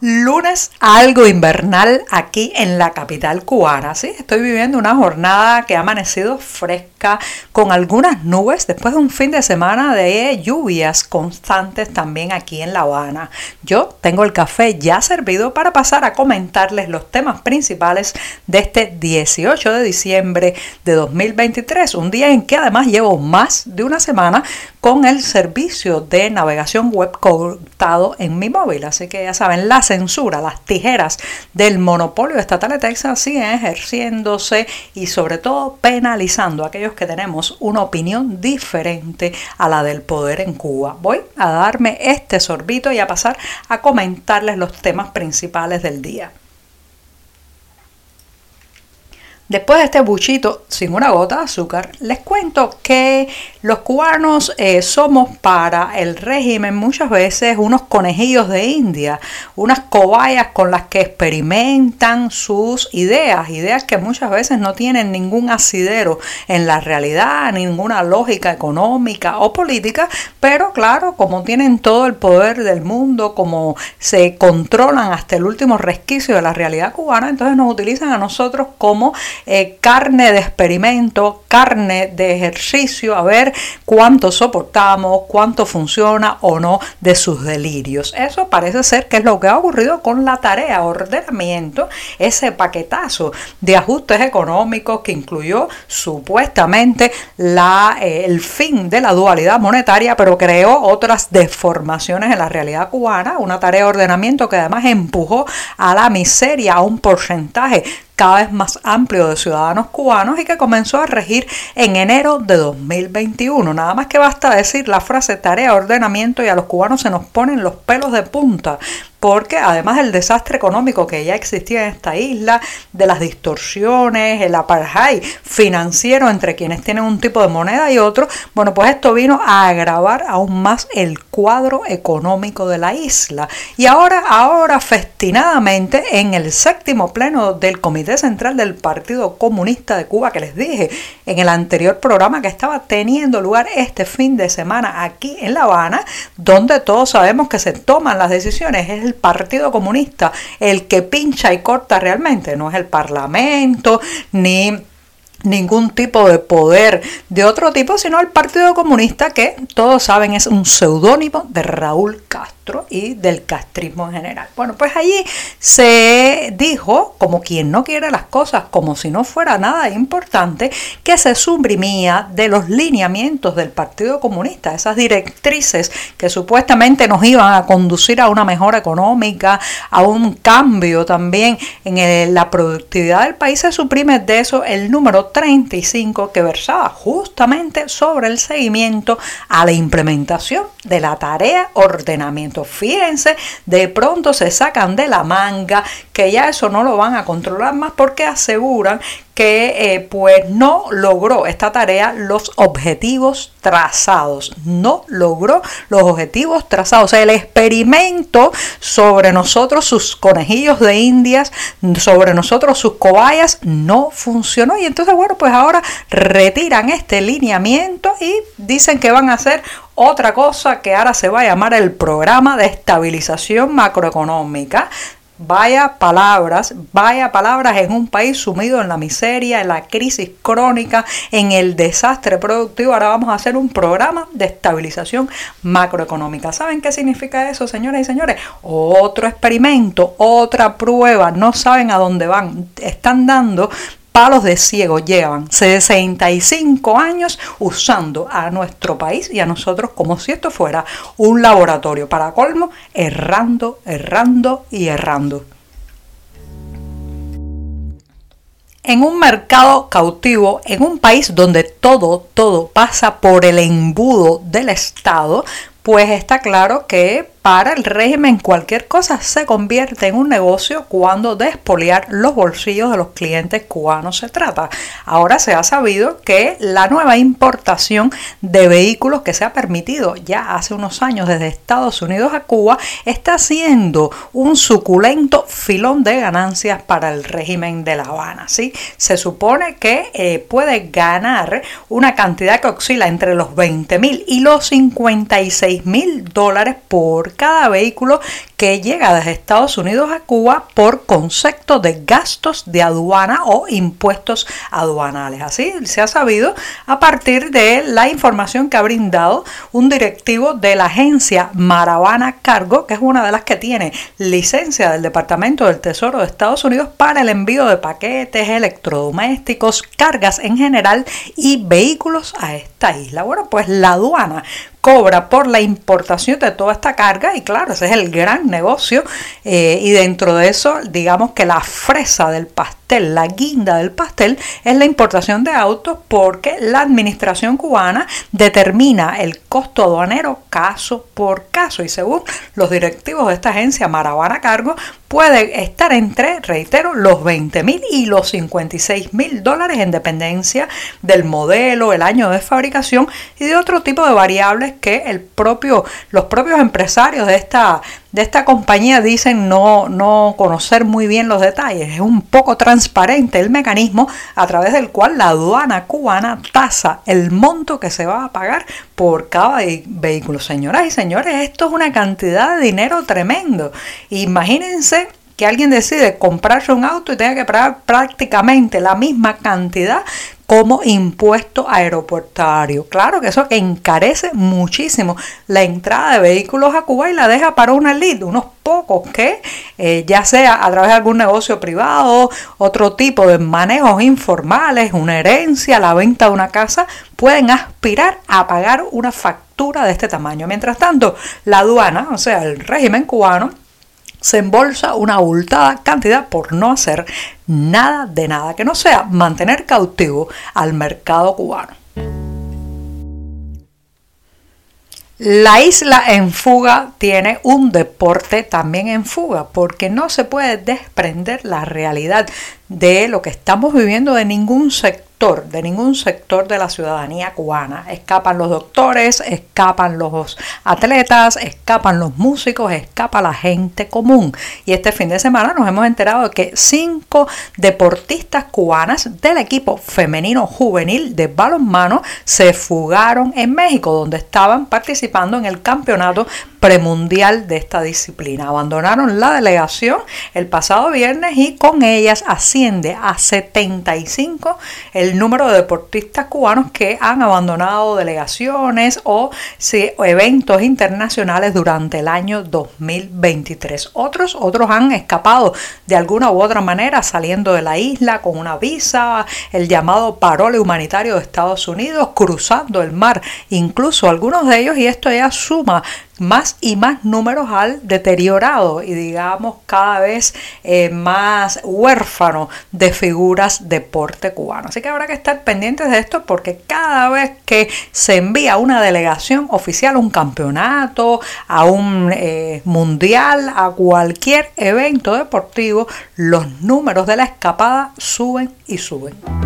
Lunes algo invernal aquí en la capital cubana. Sí, estoy viviendo una jornada que ha amanecido fresca con algunas nubes después de un fin de semana de lluvias constantes también aquí en La Habana. Yo tengo el café ya servido para pasar a comentarles los temas principales de este 18 de diciembre de 2023, un día en que además llevo más de una semana con el servicio de navegación web cortado en mi móvil. Así que ya saben, la censura, las tijeras del monopolio estatal de Texas siguen ejerciéndose y sobre todo penalizando a aquellos que tenemos una opinión diferente a la del poder en Cuba. Voy a darme este sorbito y a pasar a comentarles los temas principales del día. Después de este buchito sin una gota de azúcar, les cuento que los cubanos eh, somos para el régimen muchas veces unos conejillos de India, unas cobayas con las que experimentan sus ideas, ideas que muchas veces no tienen ningún asidero en la realidad, ninguna lógica económica o política, pero claro, como tienen todo el poder del mundo, como se controlan hasta el último resquicio de la realidad cubana, entonces nos utilizan a nosotros como eh, carne de experimento, carne de ejercicio, a ver cuánto soportamos, cuánto funciona o no de sus delirios. Eso parece ser que es lo que ha ocurrido con la tarea ordenamiento, ese paquetazo de ajustes económicos que incluyó supuestamente la, eh, el fin de la dualidad monetaria, pero creó otras deformaciones en la realidad cubana, una tarea de ordenamiento que además empujó a la miseria a un porcentaje cada vez más amplio de ciudadanos cubanos y que comenzó a regir en enero de 2021. Nada más que basta decir la frase tarea ordenamiento y a los cubanos se nos ponen los pelos de punta porque además del desastre económico que ya existía en esta isla, de las distorsiones, el apartheid financiero entre quienes tienen un tipo de moneda y otro, bueno, pues esto vino a agravar aún más el cuadro económico de la isla. Y ahora, ahora festinadamente, en el séptimo pleno del Comité Central del Partido Comunista de Cuba, que les dije en el anterior programa que estaba teniendo lugar este fin de semana aquí en La Habana, donde todos sabemos que se toman las decisiones, es el Partido Comunista el que pincha y corta realmente, no es el Parlamento ni ningún tipo de poder de otro tipo, sino el Partido Comunista que todos saben es un seudónimo de Raúl Castro y del castrismo en general. Bueno, pues allí se dijo, como quien no quiere las cosas como si no fuera nada importante, que se suprimía de los lineamientos del Partido Comunista, esas directrices que supuestamente nos iban a conducir a una mejora económica, a un cambio también en la productividad del país, se suprime de eso el número 35 que versaba justamente sobre el seguimiento a la implementación de la tarea ordenamiento. Fíjense, de pronto se sacan de la manga que ya eso no lo van a controlar más porque aseguran que eh, pues no logró esta tarea los objetivos trazados, no logró los objetivos trazados, o sea, el experimento sobre nosotros, sus conejillos de indias, sobre nosotros, sus cobayas, no funcionó. Y entonces, bueno, pues ahora retiran este lineamiento y dicen que van a hacer otra cosa que ahora se va a llamar el programa de estabilización macroeconómica Vaya palabras, vaya palabras en un país sumido en la miseria, en la crisis crónica, en el desastre productivo. Ahora vamos a hacer un programa de estabilización macroeconómica. ¿Saben qué significa eso, señoras y señores? Otro experimento, otra prueba. No saben a dónde van. Están dando palos de ciego llevan 65 años usando a nuestro país y a nosotros como si esto fuera un laboratorio para colmo, errando, errando y errando. en un mercado cautivo, en un país donde todo, todo pasa por el embudo del Estado, pues está claro que para el régimen cualquier cosa se convierte en un negocio cuando de los bolsillos de los clientes cubanos se trata. Ahora se ha sabido que la nueva importación de vehículos que se ha permitido ya hace unos años desde Estados Unidos a Cuba está siendo un suculento filón de ganancias para el régimen de La Habana. ¿sí? Se supone que eh, puede ganar una cantidad que oscila entre los 20 mil y los 56 mil dólares por cada vehículo que llega desde Estados Unidos a Cuba por concepto de gastos de aduana o impuestos aduanales. Así se ha sabido a partir de la información que ha brindado un directivo de la agencia Maravana Cargo, que es una de las que tiene licencia del Departamento del Tesoro de Estados Unidos para el envío de paquetes, electrodomésticos, cargas en general y vehículos a esta isla. Bueno, pues la aduana cobra por la importación de toda esta carga y claro, ese es el gran negocio eh, y dentro de eso digamos que la fresa del pastel, la guinda del pastel es la importación de autos porque la administración cubana determina el costo aduanero caso por caso. Y según los directivos de esta agencia Maravana Cargo puede estar entre, reitero, los 20 mil y los 56 mil dólares en dependencia del modelo, el año de fabricación y de otro tipo de variables que el propio, los propios empresarios de esta, de esta compañía dicen no, no conocer muy bien los detalles. Es un poco transparente el mecanismo a través del cual la aduana cubana tasa el monto que se va a pagar por cada vehículo. Señoras y señores, esto es una cantidad de dinero tremendo. Imagínense que alguien decide comprarse un auto y tenga que pagar prácticamente la misma cantidad como impuesto aeroportario. Claro que eso encarece muchísimo la entrada de vehículos a Cuba y la deja para una elite, unos pocos que eh, ya sea a través de algún negocio privado, otro tipo de manejos informales, una herencia, la venta de una casa, pueden aspirar a pagar una factura de este tamaño. Mientras tanto, la aduana, o sea, el régimen cubano, se embolsa una abultada cantidad por no hacer nada de nada que no sea mantener cautivo al mercado cubano. La isla en fuga tiene un deporte también en fuga porque no se puede desprender la realidad de lo que estamos viviendo de ningún sector de ningún sector de la ciudadanía cubana. Escapan los doctores, escapan los atletas, escapan los músicos, escapa la gente común. Y este fin de semana nos hemos enterado de que cinco deportistas cubanas del equipo femenino juvenil de balonmano se fugaron en México, donde estaban participando en el campeonato premundial de esta disciplina. Abandonaron la delegación el pasado viernes y con ellas asciende a 75 el el número de deportistas cubanos que han abandonado delegaciones o eventos internacionales durante el año 2023. Otros, otros han escapado de alguna u otra manera saliendo de la isla con una visa, el llamado parole humanitario de Estados Unidos, cruzando el mar, incluso algunos de ellos, y esto ya suma más y más números al deteriorado y digamos cada vez eh, más huérfano de figuras deporte cubano. Así que habrá que estar pendientes de esto porque cada vez que se envía una delegación oficial a un campeonato, a un eh, mundial, a cualquier evento deportivo, los números de la escapada suben y suben.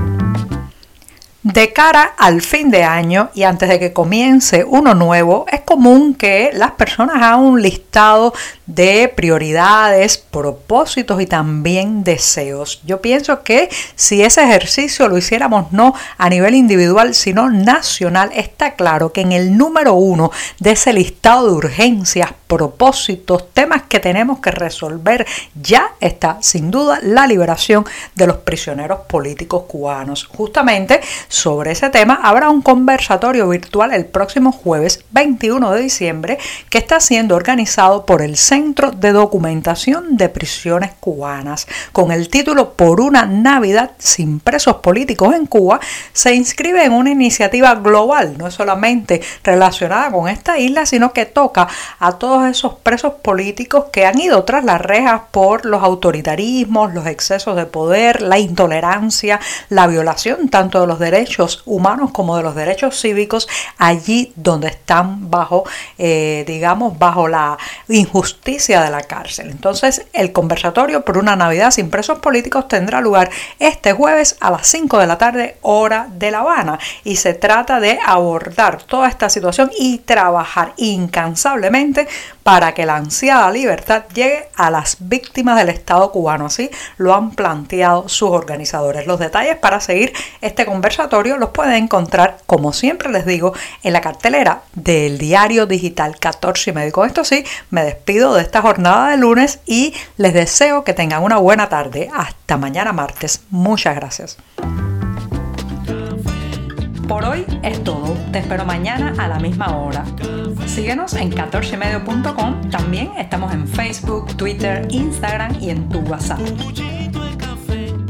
De cara al fin de año y antes de que comience uno nuevo, es común que las personas hagan un listado de prioridades, propósitos y también deseos. Yo pienso que si ese ejercicio lo hiciéramos no a nivel individual, sino nacional, está claro que en el número uno de ese listado de urgencias, propósitos, temas que tenemos que resolver, ya está sin duda la liberación de los prisioneros políticos cubanos. Justamente sobre ese tema habrá un conversatorio virtual el próximo jueves 21 de diciembre que está siendo organizado por el Centro de Documentación de Prisiones Cubanas. Con el título Por una Navidad sin presos políticos en Cuba, se inscribe en una iniciativa global, no es solamente relacionada con esta isla, sino que toca a todos esos presos políticos que han ido tras las rejas por los autoritarismos, los excesos de poder, la intolerancia, la violación tanto de los derechos humanos como de los derechos cívicos allí donde están bajo, eh, digamos, bajo la injusticia de la cárcel. Entonces, el conversatorio por una Navidad sin presos políticos tendrá lugar este jueves a las 5 de la tarde, hora de La Habana, y se trata de abordar toda esta situación y trabajar incansablemente para que la ansiada libertad llegue a las víctimas del Estado cubano. Así lo han planteado sus organizadores. Los detalles para seguir este conversatorio los pueden encontrar, como siempre les digo, en la cartelera del diario digital 14 y medio. Con esto sí, me despido de esta jornada de lunes y les deseo que tengan una buena tarde. Hasta mañana martes. Muchas gracias. Por hoy es todo. Te espero mañana a la misma hora. Síguenos en 14medio.com. También estamos en Facebook, Twitter, Instagram y en tu WhatsApp.